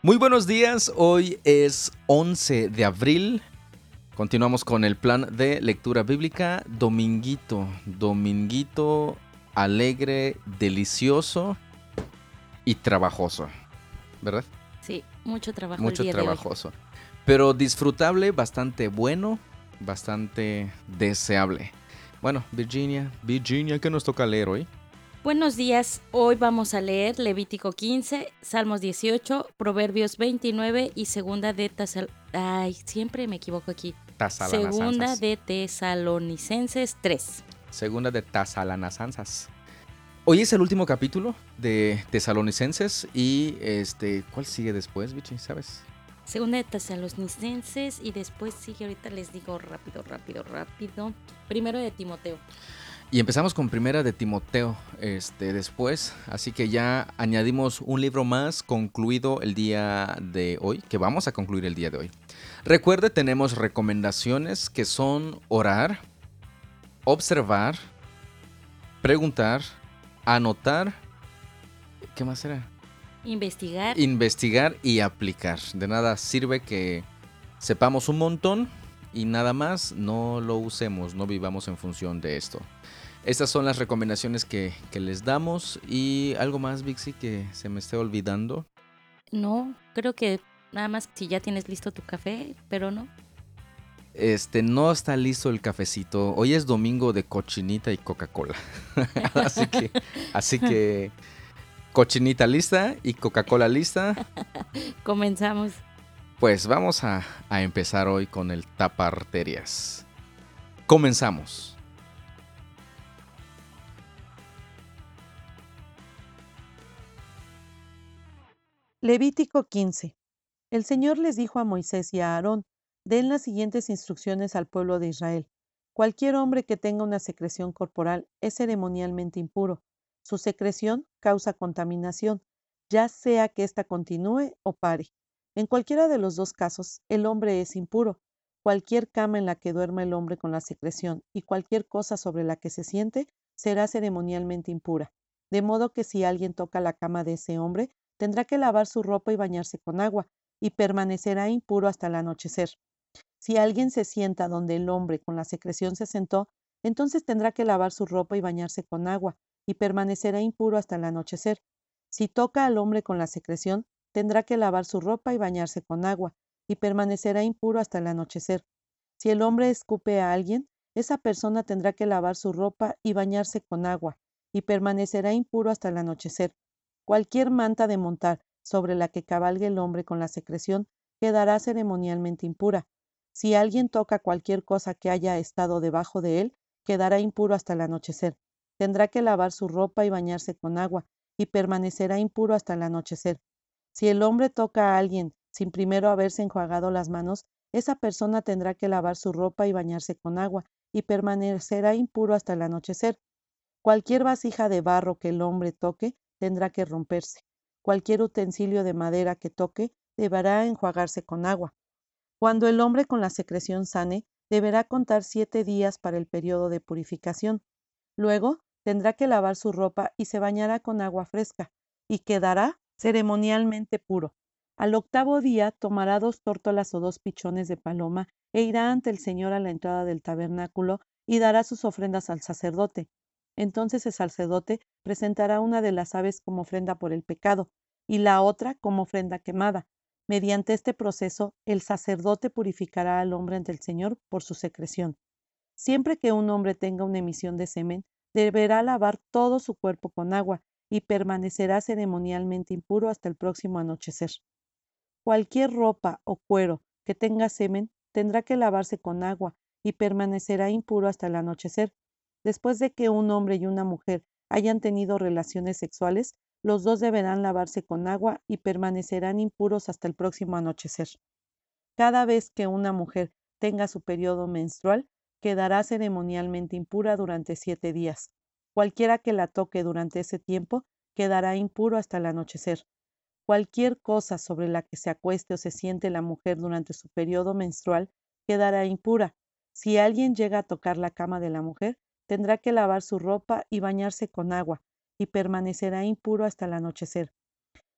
Muy buenos días, hoy es 11 de abril. Continuamos con el plan de lectura bíblica. Dominguito, dominguito alegre, delicioso y trabajoso, ¿verdad? Sí, mucho trabajo. Mucho el día trabajoso. Pero disfrutable, bastante bueno, bastante deseable. Bueno, Virginia, Virginia, ¿qué nos toca leer hoy? Buenos días, hoy vamos a leer Levítico 15, Salmos 18, Proverbios 29 y Segunda de Tesal... Ay, siempre me equivoco aquí. Segunda de Tesalonicenses 3. Segunda de Tesalonicenses. Hoy es el último capítulo de Tesalonicenses y este, ¿cuál sigue después, Vichy? ¿Sabes? Segunda de Tesalonicenses y después sigue, ahorita les digo rápido, rápido, rápido. Primero de Timoteo. Y empezamos con Primera de Timoteo este, después, así que ya añadimos un libro más concluido el día de hoy, que vamos a concluir el día de hoy. Recuerde, tenemos recomendaciones que son orar, observar, preguntar, anotar, ¿qué más era? Investigar. Investigar y aplicar. De nada sirve que sepamos un montón y nada más no lo usemos, no vivamos en función de esto. Estas son las recomendaciones que, les damos. ¿Y algo más, Vixi, que se me esté olvidando? No, creo que nada más si ya tienes listo tu café, pero no. Este, no está listo el cafecito. Hoy es domingo de cochinita y Coca-Cola. así que, así que, cochinita lista y Coca-Cola lista. Comenzamos. Pues vamos a, empezar hoy con el taparterias. Comenzamos. Levítico 15. El Señor les dijo a Moisés y a Aarón, den las siguientes instrucciones al pueblo de Israel. Cualquier hombre que tenga una secreción corporal es ceremonialmente impuro. Su secreción causa contaminación, ya sea que ésta continúe o pare. En cualquiera de los dos casos, el hombre es impuro. Cualquier cama en la que duerma el hombre con la secreción y cualquier cosa sobre la que se siente será ceremonialmente impura. De modo que si alguien toca la cama de ese hombre, tendrá que lavar su ropa y bañarse con agua, y permanecerá impuro hasta el anochecer. Si alguien se sienta donde el hombre con la secreción se sentó, entonces tendrá que lavar su ropa y bañarse con agua, y permanecerá impuro hasta el anochecer. Si toca al hombre con la secreción, tendrá que lavar su ropa y bañarse con agua, y permanecerá impuro hasta el anochecer. Si el hombre escupe a alguien, esa persona tendrá que lavar su ropa y bañarse con agua, y permanecerá impuro hasta el anochecer. Cualquier manta de montar sobre la que cabalgue el hombre con la secreción quedará ceremonialmente impura. Si alguien toca cualquier cosa que haya estado debajo de él, quedará impuro hasta el anochecer. Tendrá que lavar su ropa y bañarse con agua, y permanecerá impuro hasta el anochecer. Si el hombre toca a alguien sin primero haberse enjuagado las manos, esa persona tendrá que lavar su ropa y bañarse con agua, y permanecerá impuro hasta el anochecer. Cualquier vasija de barro que el hombre toque tendrá que romperse. Cualquier utensilio de madera que toque deberá enjuagarse con agua. Cuando el hombre con la secreción sane, deberá contar siete días para el periodo de purificación. Luego tendrá que lavar su ropa y se bañará con agua fresca, y quedará ceremonialmente puro. Al octavo día tomará dos tórtolas o dos pichones de paloma e irá ante el Señor a la entrada del tabernáculo y dará sus ofrendas al sacerdote. Entonces el sacerdote presentará una de las aves como ofrenda por el pecado y la otra como ofrenda quemada. Mediante este proceso, el sacerdote purificará al hombre ante el Señor por su secreción. Siempre que un hombre tenga una emisión de semen, deberá lavar todo su cuerpo con agua y permanecerá ceremonialmente impuro hasta el próximo anochecer. Cualquier ropa o cuero que tenga semen tendrá que lavarse con agua y permanecerá impuro hasta el anochecer, Después de que un hombre y una mujer hayan tenido relaciones sexuales, los dos deberán lavarse con agua y permanecerán impuros hasta el próximo anochecer. Cada vez que una mujer tenga su periodo menstrual, quedará ceremonialmente impura durante siete días. Cualquiera que la toque durante ese tiempo quedará impuro hasta el anochecer. Cualquier cosa sobre la que se acueste o se siente la mujer durante su periodo menstrual quedará impura. Si alguien llega a tocar la cama de la mujer, tendrá que lavar su ropa y bañarse con agua, y permanecerá impuro hasta el anochecer.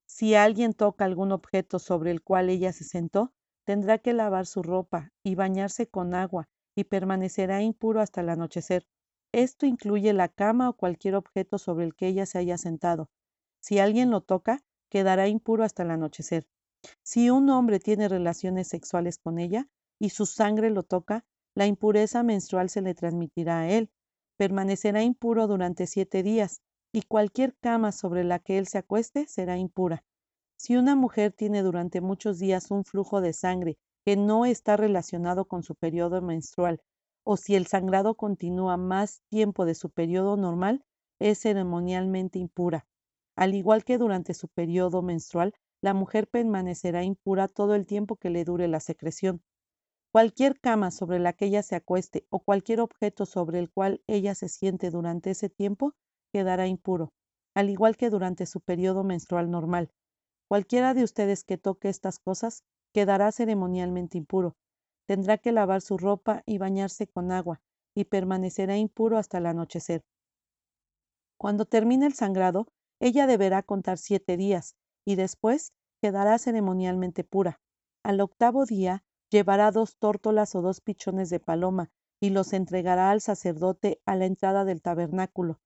Si alguien toca algún objeto sobre el cual ella se sentó, tendrá que lavar su ropa y bañarse con agua y permanecerá impuro hasta el anochecer. Esto incluye la cama o cualquier objeto sobre el que ella se haya sentado. Si alguien lo toca, quedará impuro hasta el anochecer. Si un hombre tiene relaciones sexuales con ella y su sangre lo toca, la impureza menstrual se le transmitirá a él. Permanecerá impuro durante siete días, y cualquier cama sobre la que él se acueste será impura. Si una mujer tiene durante muchos días un flujo de sangre que no está relacionado con su periodo menstrual, o si el sangrado continúa más tiempo de su periodo normal, es ceremonialmente impura. Al igual que durante su periodo menstrual, la mujer permanecerá impura todo el tiempo que le dure la secreción. Cualquier cama sobre la que ella se acueste o cualquier objeto sobre el cual ella se siente durante ese tiempo quedará impuro, al igual que durante su periodo menstrual normal. Cualquiera de ustedes que toque estas cosas quedará ceremonialmente impuro. Tendrá que lavar su ropa y bañarse con agua, y permanecerá impuro hasta el anochecer. Cuando termine el sangrado, ella deberá contar siete días, y después quedará ceremonialmente pura. Al octavo día llevará dos tórtolas o dos pichones de paloma, y los entregará al sacerdote a la entrada del tabernáculo.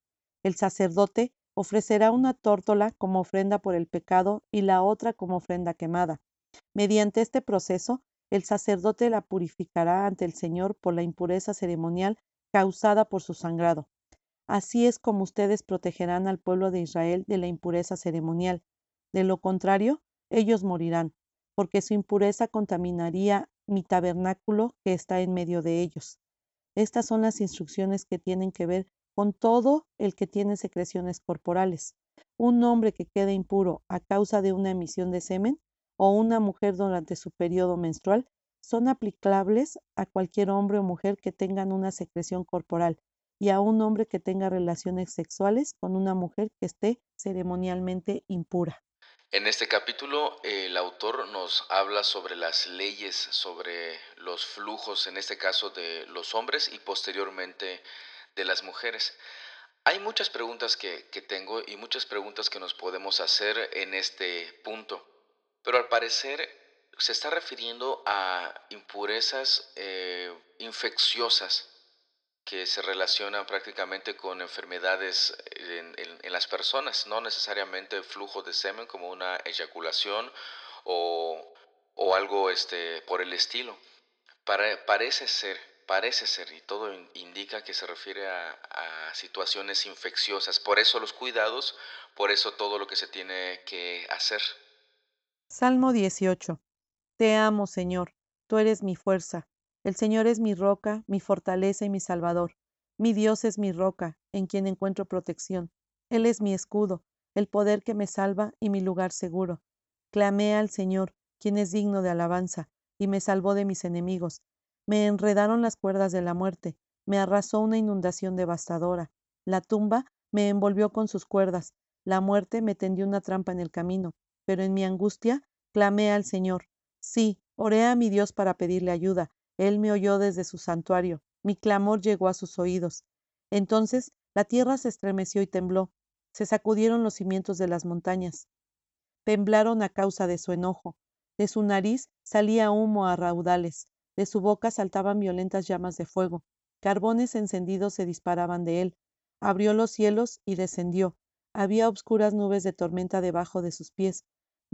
El sacerdote ofrecerá una tórtola como ofrenda por el pecado y la otra como ofrenda quemada. Mediante este proceso, el sacerdote la purificará ante el Señor por la impureza ceremonial causada por su sangrado. Así es como ustedes protegerán al pueblo de Israel de la impureza ceremonial. De lo contrario, ellos morirán, porque su impureza contaminaría mi tabernáculo que está en medio de ellos. Estas son las instrucciones que tienen que ver con todo el que tiene secreciones corporales. Un hombre que quede impuro a causa de una emisión de semen o una mujer durante su periodo menstrual son aplicables a cualquier hombre o mujer que tengan una secreción corporal y a un hombre que tenga relaciones sexuales con una mujer que esté ceremonialmente impura. En este capítulo el autor nos habla sobre las leyes, sobre los flujos, en este caso de los hombres y posteriormente de las mujeres. Hay muchas preguntas que, tengo y muchas preguntas que nos podemos hacer en este punto, pero al parecer se está refiriendo a impurezas eh, infecciosas que se relacionan prácticamente con enfermedades en, las personas, no necesariamente flujo de semen como una eyaculación o, algo este, por el estilo. parece ser, parece ser, y todo indica que se refiere a, a situaciones infecciosas. Por eso los cuidados, por eso todo lo que se tiene que hacer. Salmo 18. Te amo, Señor, tú eres mi fuerza. El Señor es mi roca, mi fortaleza y mi salvador. Mi Dios es mi roca, en quien encuentro protección. Él es mi escudo, el poder que me salva y mi lugar seguro. Clamé al Señor, quien es digno de alabanza, y me salvó de mis enemigos. Me enredaron las cuerdas de la muerte, me arrasó una inundación devastadora. La tumba me envolvió con sus cuerdas, la muerte me tendió una trampa en el camino, pero en mi angustia clamé al Señor. Sí, oré a mi Dios para pedirle ayuda, él me oyó desde su santuario, mi clamor llegó a sus oídos. Entonces la tierra se estremeció y tembló, se sacudieron los cimientos de las montañas. Temblaron a causa de su enojo. De su nariz salía humo a raudales, de su boca saltaban violentas llamas de fuego. Carbones encendidos se disparaban de él. Abrió los cielos y descendió. Había obscuras nubes de tormenta debajo de sus pies.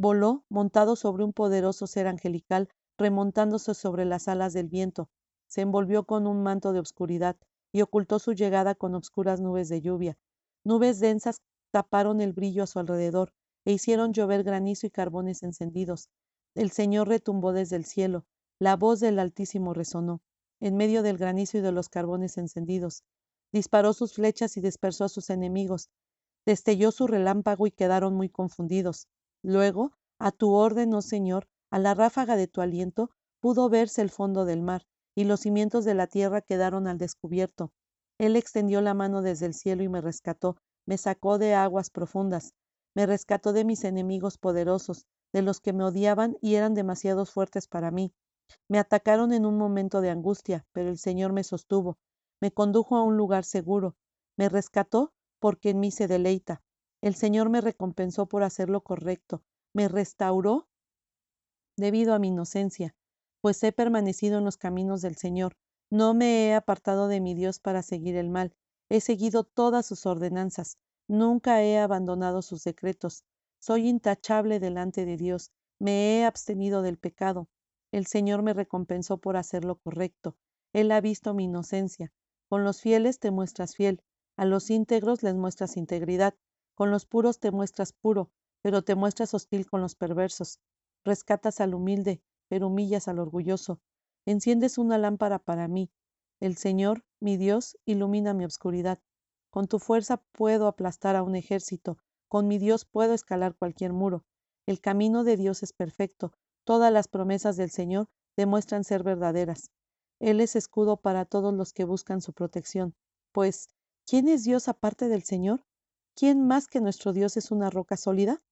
Voló montado sobre un poderoso ser angelical remontándose sobre las alas del viento, se envolvió con un manto de obscuridad y ocultó su llegada con obscuras nubes de lluvia. Nubes densas taparon el brillo a su alrededor e hicieron llover granizo y carbones encendidos. El Señor retumbó desde el cielo, la voz del Altísimo resonó, en medio del granizo y de los carbones encendidos. Disparó sus flechas y dispersó a sus enemigos. Destelló su relámpago y quedaron muy confundidos. Luego, a tu orden, oh Señor, a la ráfaga de tu aliento pudo verse el fondo del mar, y los cimientos de la tierra quedaron al descubierto. Él extendió la mano desde el cielo y me rescató, me sacó de aguas profundas, me rescató de mis enemigos poderosos, de los que me odiaban y eran demasiado fuertes para mí. Me atacaron en un momento de angustia, pero el Señor me sostuvo, me condujo a un lugar seguro, me rescató porque en mí se deleita. El Señor me recompensó por hacer lo correcto, me restauró debido a mi inocencia, pues he permanecido en los caminos del Señor. No me he apartado de mi Dios para seguir el mal. He seguido todas sus ordenanzas. Nunca he abandonado sus decretos. Soy intachable delante de Dios. Me he abstenido del pecado. El Señor me recompensó por hacer lo correcto. Él ha visto mi inocencia. Con los fieles te muestras fiel. A los íntegros les muestras integridad. Con los puros te muestras puro, pero te muestras hostil con los perversos. Rescatas al humilde, pero humillas al orgulloso. Enciendes una lámpara para mí. El Señor, mi Dios, ilumina mi obscuridad. Con tu fuerza puedo aplastar a un ejército. Con mi Dios puedo escalar cualquier muro. El camino de Dios es perfecto. Todas las promesas del Señor demuestran ser verdaderas. Él es escudo para todos los que buscan su protección. Pues, ¿quién es Dios aparte del Señor? ¿Quién más que nuestro Dios es una roca sólida?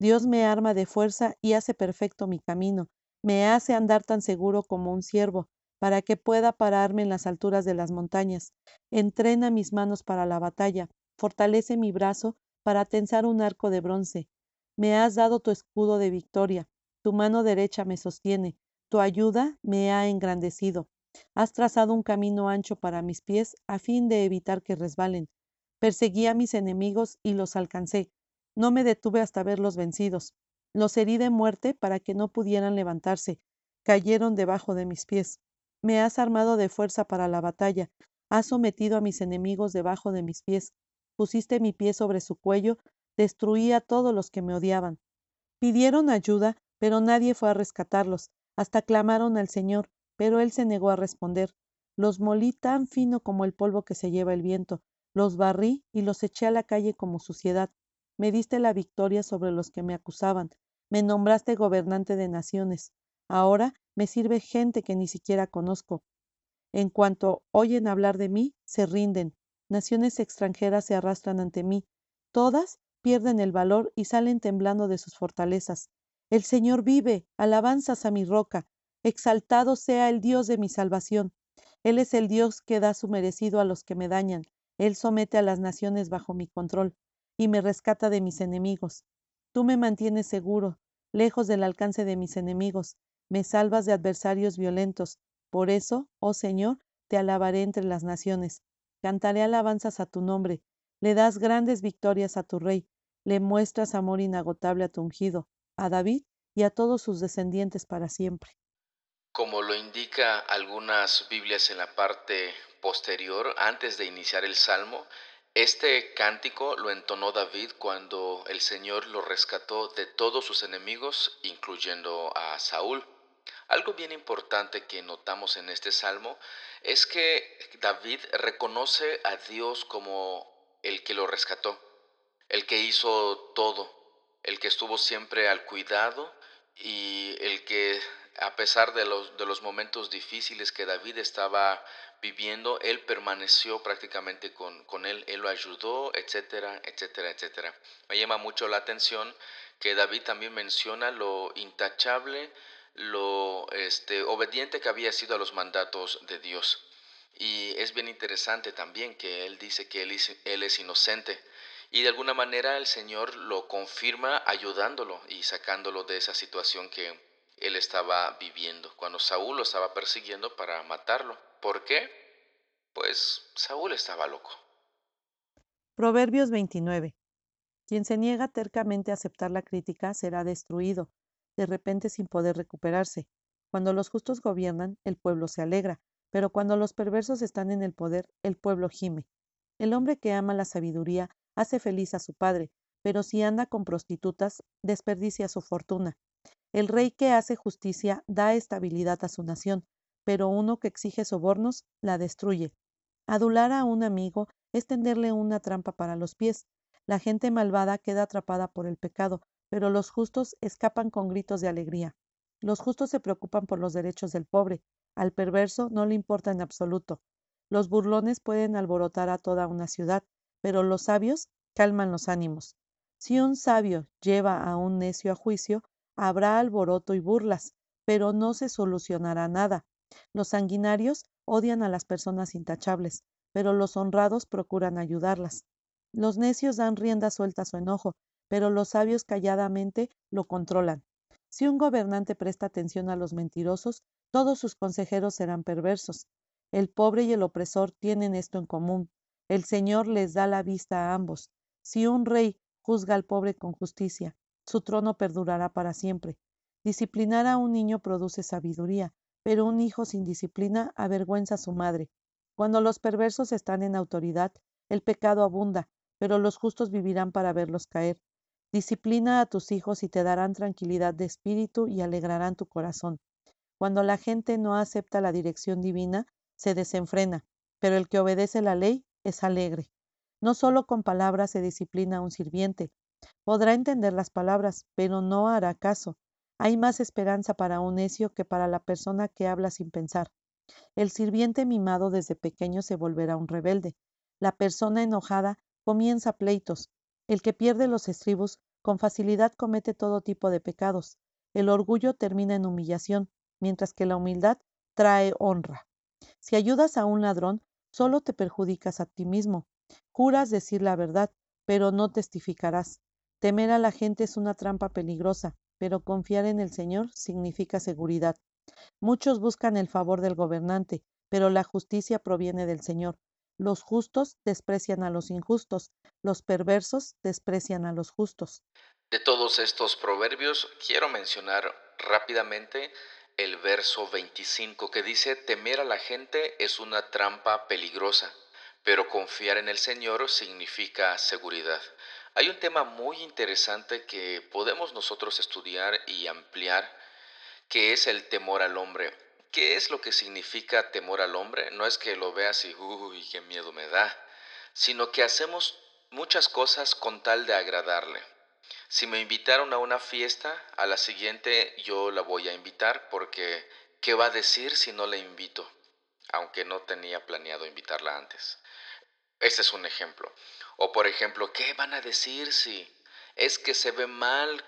Dios me arma de fuerza y hace perfecto mi camino, me hace andar tan seguro como un ciervo, para que pueda pararme en las alturas de las montañas. Entrena mis manos para la batalla, fortalece mi brazo para tensar un arco de bronce. Me has dado tu escudo de victoria, tu mano derecha me sostiene, tu ayuda me ha engrandecido. Has trazado un camino ancho para mis pies a fin de evitar que resbalen. Perseguí a mis enemigos y los alcancé. No me detuve hasta verlos vencidos. Los herí de muerte para que no pudieran levantarse. Cayeron debajo de mis pies. Me has armado de fuerza para la batalla. Has sometido a mis enemigos debajo de mis pies. Pusiste mi pie sobre su cuello. Destruí a todos los que me odiaban. Pidieron ayuda, pero nadie fue a rescatarlos. Hasta clamaron al Señor, pero Él se negó a responder. Los molí tan fino como el polvo que se lleva el viento. Los barrí y los eché a la calle como suciedad. Me diste la victoria sobre los que me acusaban. Me nombraste gobernante de naciones. Ahora me sirve gente que ni siquiera conozco. En cuanto oyen hablar de mí, se rinden. Naciones extranjeras se arrastran ante mí. Todas pierden el valor y salen temblando de sus fortalezas. El Señor vive, alabanzas a mi roca. Exaltado sea el Dios de mi salvación. Él es el Dios que da su merecido a los que me dañan. Él somete a las naciones bajo mi control y me rescata de mis enemigos. Tú me mantienes seguro, lejos del alcance de mis enemigos, me salvas de adversarios violentos. Por eso, oh Señor, te alabaré entre las naciones. Cantaré alabanzas a tu nombre. Le das grandes victorias a tu rey. Le muestras amor inagotable a tu ungido, a David y a todos sus descendientes para siempre. Como lo indica algunas Biblias en la parte posterior, antes de iniciar el Salmo, este cántico lo entonó David cuando el Señor lo rescató de todos sus enemigos, incluyendo a Saúl. Algo bien importante que notamos en este salmo es que David reconoce a Dios como el que lo rescató, el que hizo todo, el que estuvo siempre al cuidado y el que a pesar de los, de los momentos difíciles que David estaba viviendo, él permaneció prácticamente con, con, él, él lo ayudó, etcétera, etcétera, etcétera. Me llama mucho la atención que David también menciona lo intachable, lo este, obediente que había sido a los mandatos de Dios. Y es bien interesante también que él dice que él él es inocente. Y de alguna manera el Señor lo confirma ayudándolo y sacándolo de esa situación que, él estaba viviendo, cuando Saúl lo estaba persiguiendo para matarlo. ¿Por qué? Pues Saúl estaba loco. Proverbios 29. Quien se niega tercamente a aceptar la crítica será destruido, de repente sin poder recuperarse. Cuando los justos gobiernan, el pueblo se alegra, pero cuando los perversos están en el poder, el pueblo gime. El hombre que ama la sabiduría hace feliz a su padre, pero si anda con prostitutas, desperdicia su fortuna. El rey que hace justicia da estabilidad a su nación, pero uno que exige sobornos la destruye. Adular a un amigo es tenderle una trampa para los pies. La gente malvada queda atrapada por el pecado, pero los justos escapan con gritos de alegría. Los justos se preocupan por los derechos del pobre, al perverso no le importa en absoluto. Los burlones pueden alborotar a toda una ciudad, pero los sabios calman los ánimos. Si un sabio lleva a un necio a juicio, Habrá alboroto y burlas, pero no se solucionará nada. Los sanguinarios odian a las personas intachables, pero los honrados procuran ayudarlas. Los necios dan rienda suelta a su enojo, pero los sabios calladamente lo controlan. Si un gobernante presta atención a los mentirosos, todos sus consejeros serán perversos. El pobre y el opresor tienen esto en común. El Señor les da la vista a ambos. Si un rey juzga al pobre con justicia, su trono perdurará para siempre. Disciplinar a un niño produce sabiduría, pero un hijo sin disciplina avergüenza a su madre. Cuando los perversos están en autoridad, el pecado abunda, pero los justos vivirán para verlos caer. Disciplina a tus hijos y te darán tranquilidad de espíritu y alegrarán tu corazón. Cuando la gente no acepta la dirección divina, se desenfrena, pero el que obedece la ley es alegre. No solo con palabras se disciplina a un sirviente. Podrá entender las palabras, pero no hará caso. Hay más esperanza para un necio que para la persona que habla sin pensar. El sirviente mimado desde pequeño se volverá un rebelde. La persona enojada comienza pleitos. El que pierde los estribos con facilidad comete todo tipo de pecados. El orgullo termina en humillación, mientras que la humildad trae honra. Si ayudas a un ladrón, solo te perjudicas a ti mismo. Juras decir la verdad, pero no testificarás. Temer a la gente es una trampa peligrosa, pero confiar en el Señor significa seguridad. Muchos buscan el favor del gobernante, pero la justicia proviene del Señor. Los justos desprecian a los injustos, los perversos desprecian a los justos. De todos estos proverbios, quiero mencionar rápidamente el verso 25 que dice, temer a la gente es una trampa peligrosa, pero confiar en el Señor significa seguridad. Hay un tema muy interesante que podemos nosotros estudiar y ampliar, que es el temor al hombre. ¿Qué es lo que significa temor al hombre? No es que lo veas y, uy, qué miedo me da, sino que hacemos muchas cosas con tal de agradarle. Si me invitaron a una fiesta, a la siguiente yo la voy a invitar porque ¿qué va a decir si no la invito? Aunque no tenía planeado invitarla antes. Este es un ejemplo. O por ejemplo, ¿qué van a decir si es que se ve mal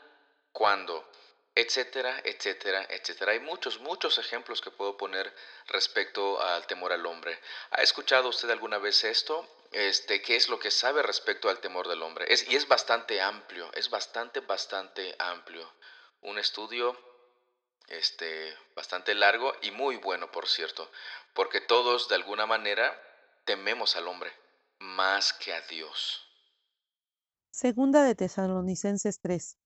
cuando? Etcétera, etcétera, etcétera. Hay muchos, muchos ejemplos que puedo poner respecto al temor al hombre. ¿Ha escuchado usted alguna vez esto? Este, ¿Qué es lo que sabe respecto al temor del hombre? Es, y es bastante amplio, es bastante, bastante amplio. Un estudio este, bastante largo y muy bueno, por cierto, porque todos de alguna manera tememos al hombre más que a Dios. Segunda de Tesalonicenses 3.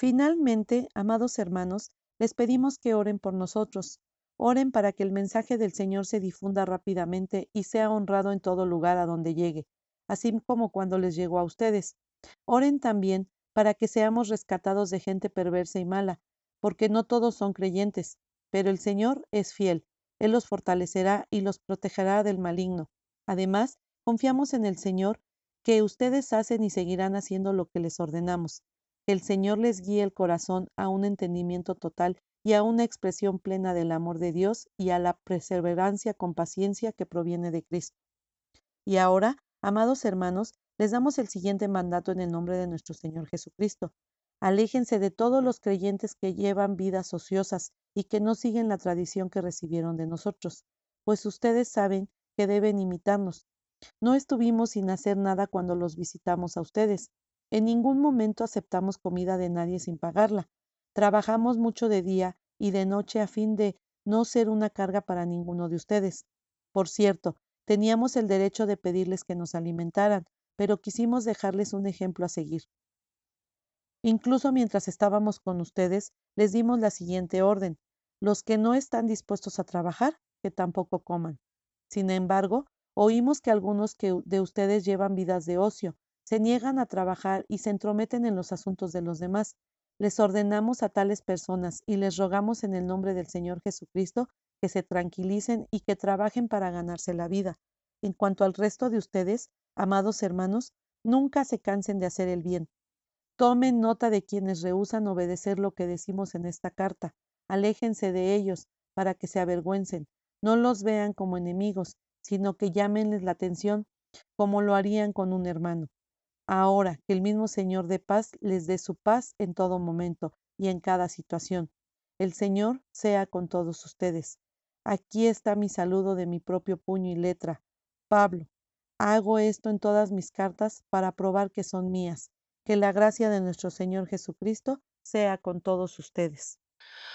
Finalmente, amados hermanos, les pedimos que oren por nosotros. Oren para que el mensaje del Señor se difunda rápidamente y sea honrado en todo lugar a donde llegue, así como cuando les llegó a ustedes. Oren también para que seamos rescatados de gente perversa y mala, porque no todos son creyentes, pero el Señor es fiel. Él los fortalecerá y los protegerá del maligno. Además, Confiamos en el Señor que ustedes hacen y seguirán haciendo lo que les ordenamos. El Señor les guíe el corazón a un entendimiento total y a una expresión plena del amor de Dios y a la perseverancia con paciencia que proviene de Cristo. Y ahora, amados hermanos, les damos el siguiente mandato en el nombre de nuestro Señor Jesucristo. Aléjense de todos los creyentes que llevan vidas ociosas y que no siguen la tradición que recibieron de nosotros, pues ustedes saben que deben imitarnos, no estuvimos sin hacer nada cuando los visitamos a ustedes. En ningún momento aceptamos comida de nadie sin pagarla. Trabajamos mucho de día y de noche a fin de no ser una carga para ninguno de ustedes. Por cierto, teníamos el derecho de pedirles que nos alimentaran, pero quisimos dejarles un ejemplo a seguir. Incluso mientras estábamos con ustedes, les dimos la siguiente orden. Los que no están dispuestos a trabajar, que tampoco coman. Sin embargo, Oímos que algunos de ustedes llevan vidas de ocio, se niegan a trabajar y se entrometen en los asuntos de los demás. Les ordenamos a tales personas y les rogamos en el nombre del Señor Jesucristo que se tranquilicen y que trabajen para ganarse la vida. En cuanto al resto de ustedes, amados hermanos, nunca se cansen de hacer el bien. Tomen nota de quienes rehúsan obedecer lo que decimos en esta carta. Aléjense de ellos para que se avergüencen. No los vean como enemigos, sino que llámenles la atención como lo harían con un hermano. Ahora que el mismo Señor de paz les dé su paz en todo momento y en cada situación. El Señor sea con todos ustedes. Aquí está mi saludo de mi propio puño y letra. Pablo, hago esto en todas mis cartas para probar que son mías. Que la gracia de nuestro Señor Jesucristo sea con todos ustedes.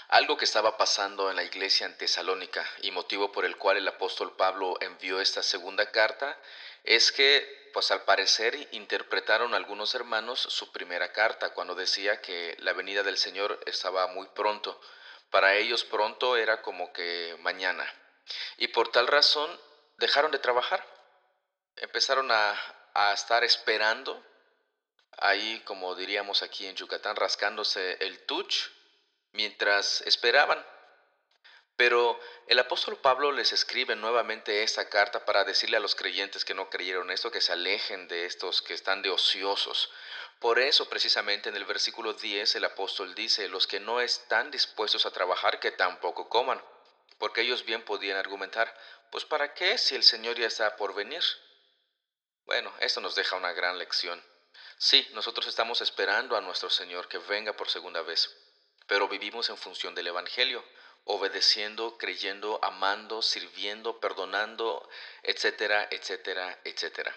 Algo que estaba pasando en la iglesia en Tesalónica y motivo por el cual el apóstol Pablo envió esta segunda carta es que, pues al parecer, interpretaron algunos hermanos su primera carta cuando decía que la venida del Señor estaba muy pronto. Para ellos pronto era como que mañana. Y por tal razón dejaron de trabajar. Empezaron a, a estar esperando, ahí como diríamos aquí en Yucatán, rascándose el tuch mientras esperaban. Pero el apóstol Pablo les escribe nuevamente esta carta para decirle a los creyentes que no creyeron esto, que se alejen de estos que están de ociosos. Por eso precisamente en el versículo 10 el apóstol dice, los que no están dispuestos a trabajar, que tampoco coman. Porque ellos bien podían argumentar, pues ¿para qué si el Señor ya está por venir? Bueno, esto nos deja una gran lección. Sí, nosotros estamos esperando a nuestro Señor que venga por segunda vez, pero vivimos en función del Evangelio, obedeciendo, creyendo, amando, sirviendo, perdonando, etcétera, etcétera, etcétera.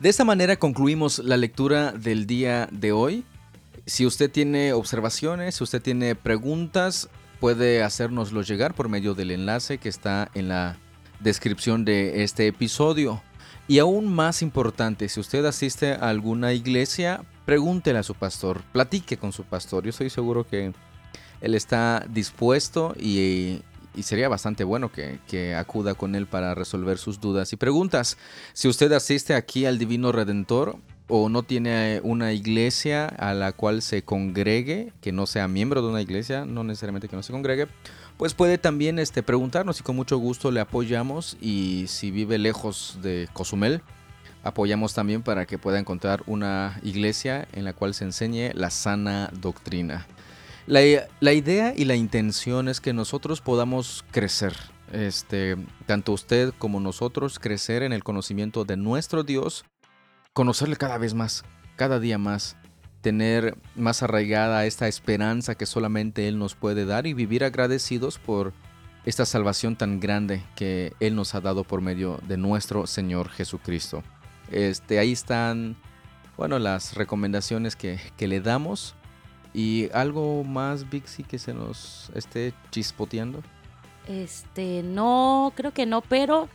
De esta manera concluimos la lectura del día de hoy. Si usted tiene observaciones, si usted tiene preguntas, puede hacérnoslo llegar por medio del enlace que está en la descripción de este episodio. Y aún más importante, si usted asiste a alguna iglesia, pregúntele a su pastor, platique con su pastor. Yo estoy seguro que él está dispuesto y, sería bastante bueno que, que, acuda con él para resolver sus dudas y preguntas. Si usted asiste aquí al Divino Redentor o no tiene una iglesia a la cual se congregue, que no sea miembro de una iglesia, no necesariamente que no se congregue, pues puede también este, preguntarnos y con mucho gusto le apoyamos y si vive lejos de Cozumel, apoyamos también para que pueda encontrar una iglesia en la cual se enseñe la sana doctrina. La, idea y la intención es que nosotros podamos crecer, este, tanto usted como nosotros, crecer en el conocimiento de nuestro Dios, conocerle cada vez más, cada día más, tener más arraigada esta esperanza que solamente Él nos puede dar y vivir agradecidos por esta salvación tan grande que Él nos ha dado por medio de nuestro Señor Jesucristo. Este, ahí están, bueno, las recomendaciones que, que le damos. ¿Y algo más, Vixi, que se nos esté chispoteando? Este, no, creo que no, pero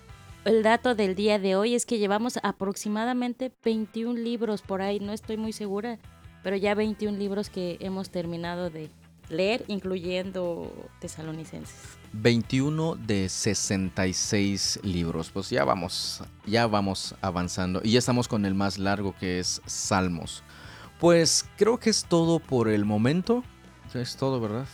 el dato del día de hoy es que llevamos aproximadamente 21 libros por ahí, no estoy muy segura, pero ya 21 libros que hemos terminado de leer, incluyendo tesalonicenses. 21 de 66 libros. Pues ya vamos, ya vamos avanzando. Y ya estamos con el más largo que es Salmos. Pues creo que es todo por el momento. Es todo, ¿verdad?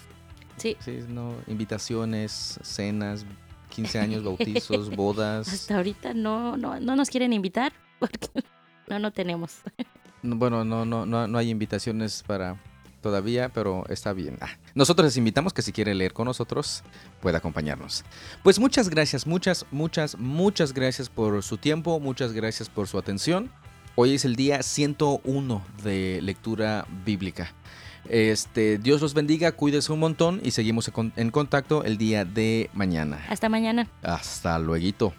Sí. Sí, no, invitaciones, cenas, 15 años, bautizos, bodas. Hasta ahorita no, no, no nos quieren invitar porque no, no tenemos. Bueno, no, no, no, no hay invitaciones para todavía, pero está bien. Ah, nosotros les invitamos que si quiere leer con nosotros, pueda acompañarnos. Pues muchas gracias, muchas, muchas, muchas gracias por su tiempo, muchas gracias por su atención. Hoy es el día 101 de lectura bíblica. Este, Dios los bendiga, cuídese un montón y seguimos en contacto el día de mañana. Hasta mañana. Hasta luego.